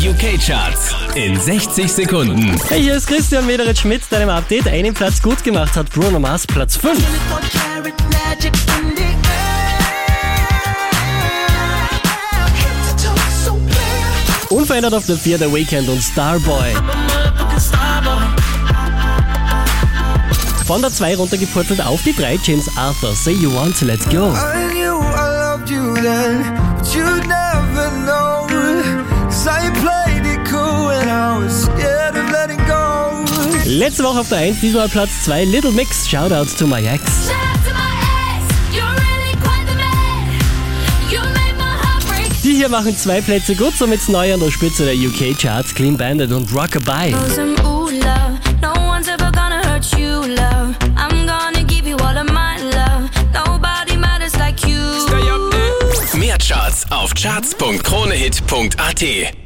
Die UK-Charts in 60 Sekunden. Hey, hier ist Christian Mederitsch mit deinem Update. Einen Platz gut gemacht hat Bruno Mars, Platz 5. Unverändert auf der 4 der Weekend und Starboy. Von der 2 runtergepurzelt auf die 3 James Arthur, Say You Want to Let Go. I knew I loved you then, Letzte Woche auf der 1, diesmal Platz 2, Little Mix, Shoutout to my ex. Die hier machen zwei Plätze gut, somit neu an der Spitze der UK-Charts, Clean Bandit und Rockabye. Mehr Charts auf charts.kronehit.at